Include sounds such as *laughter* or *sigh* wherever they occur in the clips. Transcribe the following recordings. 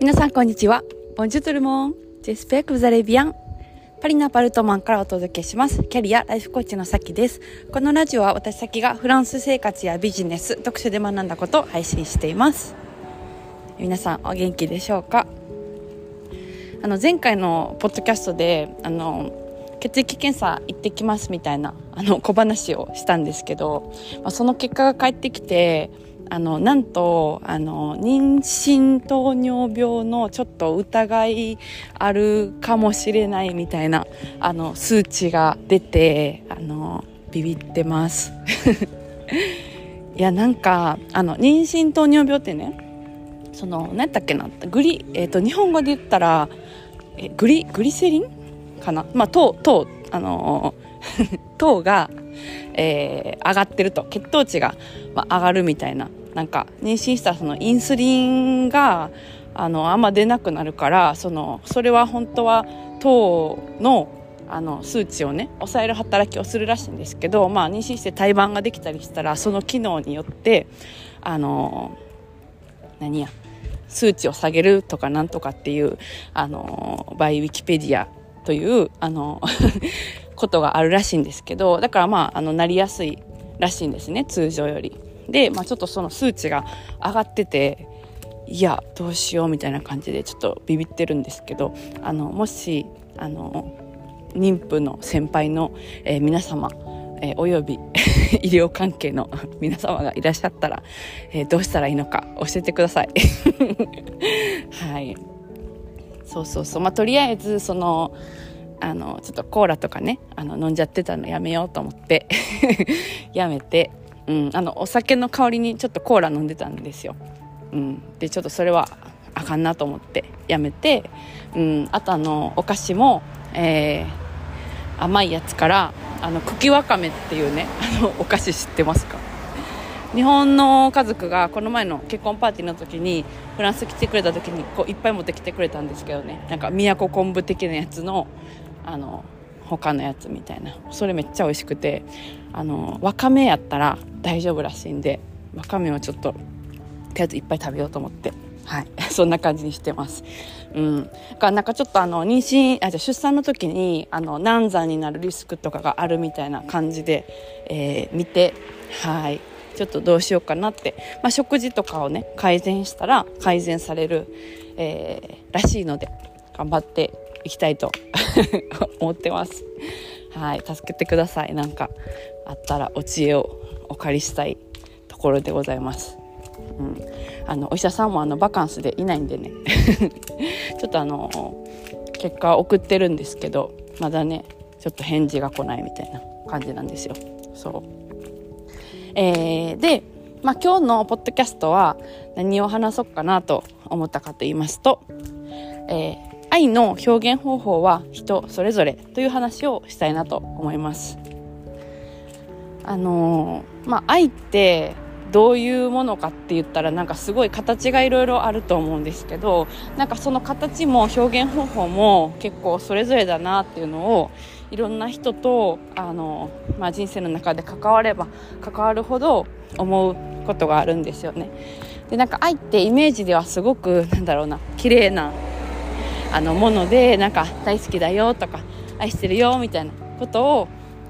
皆さんこんにちは。ボンジュトルモン。ジェスペクザレビアン。パリのアパルトマンからお届けします。キャリアライフコーチのさきです。このラジオは私さきがフランス生活やビジネス、読書で学んだことを配信しています。皆さんお元気でしょうか？あの前回のポッドキャストで、あの、血液検査行ってきますみたいなあの小話をしたんですけど、まあ、その結果が返ってきてあのなんとあの妊娠糖尿病のちょっと疑いあるかもしれないみたいなあの数値が出てあのビビってます。*laughs* いやなんかあの妊娠糖尿病ってねその何やっけなグリ、えーと、日本語で言ったらえグリグリセリンかな？まあ糖糖あの *laughs* 糖が、えー、上がってると血糖値が、まあ、上がるみたいな。なんか妊娠したそのインスリンがあのあんま出なくなるからそのそれは本当は糖のあの数値をね抑える働きをするらしいんですけど、まあ、妊娠して胎盤ができたりしたらその機能によってあの何や数値を下げるとかなんとかっていうあのバイウィキペディアというあのことがあるらしいんですけどだからまああのなりやすいらしいんですね通常より。で、まあ、ちょっとその数値が上がってていやどうしようみたいな感じでちょっとビビってるんですけどあのもしあの妊婦の先輩の、えー、皆様、えー、および *laughs* 医療関係の *laughs* 皆様がいらっしゃったら、えー、どうしたらいいのか教えてください。*laughs* はいそうそうそうまあとりあえずそのあのちょっとコーラとかねあの飲んじゃってたのやめようと思って *laughs* やめてうん、あのお酒の代わりにちょっとコーラ飲んでたんですよ、うん、でちょっとそれはあかんなと思ってやめて、うん、あとあのお菓子も、えー、甘いやつからあの茎わかめっていうねあのお菓子知ってますか？日本の家族がこの前の結婚パーティーの時にフランス来てくれた時にこういっぱい持ってきてくれたんですけどね。なんか宮古昆布的なやつのあの他のやつみたいな。それめっちゃ美味しくてあのわかめやったら大丈夫らしいんでわかめをちょっととりあえずいっぱい食べようと思って。はい。*laughs* そんな感じにしてます。うん。かなんかちょっとあの妊娠あじゃ出産の時にあの難産になるリスクとかがあるみたいな感じで、えー、見てはい。ちょっとどうしようかなって、まあ、食事とかをね改善したら改善される、えー、らしいので頑張っていきたいと *laughs* 思ってます。はい、助けてください。なんかあったらお知恵をお借りしたいところでございます。うん、あのお医者さんもあのバカンスでいないんでね *laughs* ちょっとあの結果送ってるんですけどまだねちょっと返事が来ないみたいな感じなんですよ。そうえー、で、まあ、今日のポッドキャストは何を話そうかなと思ったかと言いますと、えー愛の表現方法は人それぞれという話をしたいなと思います。あのー、まあ、愛ってどういうものかって言ったらなんかすごい形がいろいろあると思うんですけどなんかその形も表現方法も結構それぞれだなっていうのをいろんな人とあの、まあ、人生の中で関われば関わるほど思うことがあるんですよね。でなんか愛ってイメージではすごくなんだろうな綺麗なあのものでなんか大好きだよとか愛してるよみたいなことを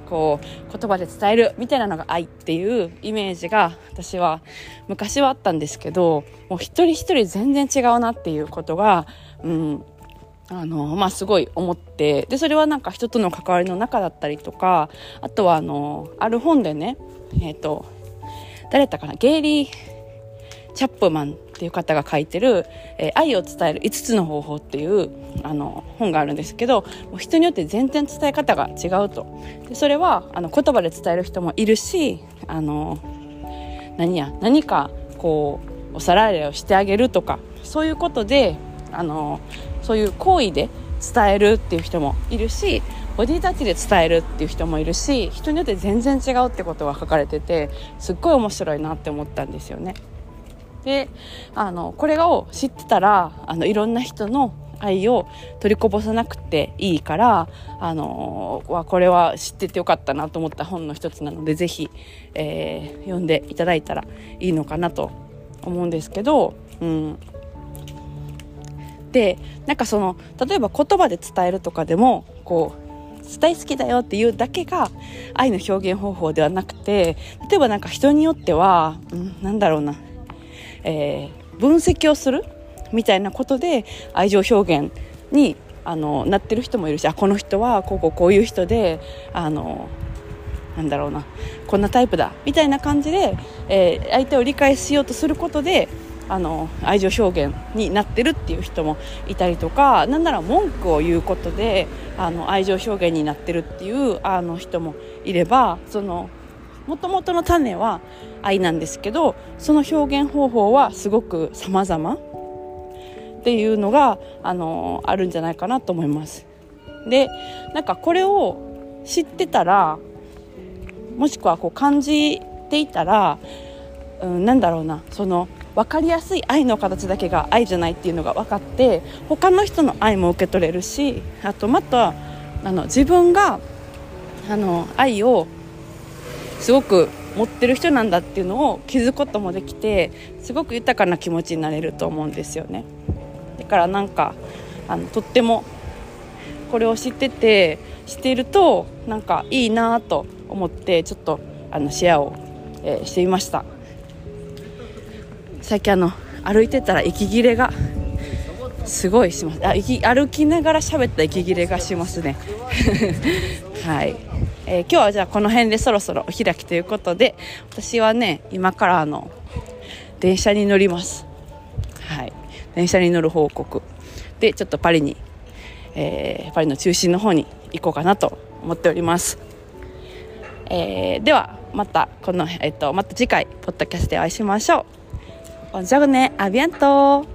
こう言葉で伝えるみたいなのが愛っていうイメージが私は昔はあったんですけどもう一人一人全然違うなっていうことが、うんあのまあ、すごい思ってでそれはなんか人との関わりの中だったりとかあとはあのある本でねえっ、ー、と誰だったかなゲイリー・チャップマンっていう方が書いてる「えー、愛を伝える5つの方法」っていうあの本があるんですけどもう人によって全然伝え方が違うとでそれはあの言葉で伝える人もいるしあの何や何かこうお皿洗いをしてあげるとかそういうことであのそういう行為で伝えるっていう人もいるしボディタッチで伝えるっていう人もいるし人によって全然違うってことが書かれててすっごい面白いなって思ったんですよね。であのこれを知ってたらあのいろんな人の愛を取りこぼさなくていいからあのはこれは知っててよかったなと思った本の一つなのでぜひ、えー、読んでいただいたらいいのかなと思うんですけど、うん、でなんかその例えば言葉で伝えるとかでもこう大好きだよっていうだけが愛の表現方法ではなくて例えばなんか人によっては、うん、なんだろうな、えー、分析をするみたいなことで愛情表現にあのなってる人もいるしあこの人はこうこうこういう人であのなんだろうなこんなタイプだみたいな感じで、えー、相手を理解しようとすることであの愛情表現になってるっていう人もいたりとかなんなら文句を言うことであの愛情表現になってるっていうあの人もいればそのもともとの種は愛なんですけどその表現方法はすごく様々っていうのがあのあるんじゃないかなと思います。でなんかこれを知ってたらもしくはこう感じていたら、うん、なんだろうなその分かりやすい愛の形だけが愛じゃないっていうのが分かって他の人の愛も受け取れるしあとまたあの自分があの愛をすごく持ってる人なんだっていうのを気づくこともできてすごく豊かな気持ちになれると思うんですよね。だからなんかあのとってもこれを知ってて知っているとなんかいいなと思ってちょっとあのシェアを、えー、してみました。最近あの歩いてたら息切れがすごいします。あ歩きながら喋った息切れがしますね。*laughs* はい、えー、今日はじゃあこの辺でそろそろお開きということで私はね今からあの電車に乗ります。はい。電車に乗る報告。でちょっとパリに、えー、パリの中心の方に行こうかなと思っております、えー、ではまたこの、えっと、また次回ポッドキャストでお会いしましょう。Bonne journée, à bientôt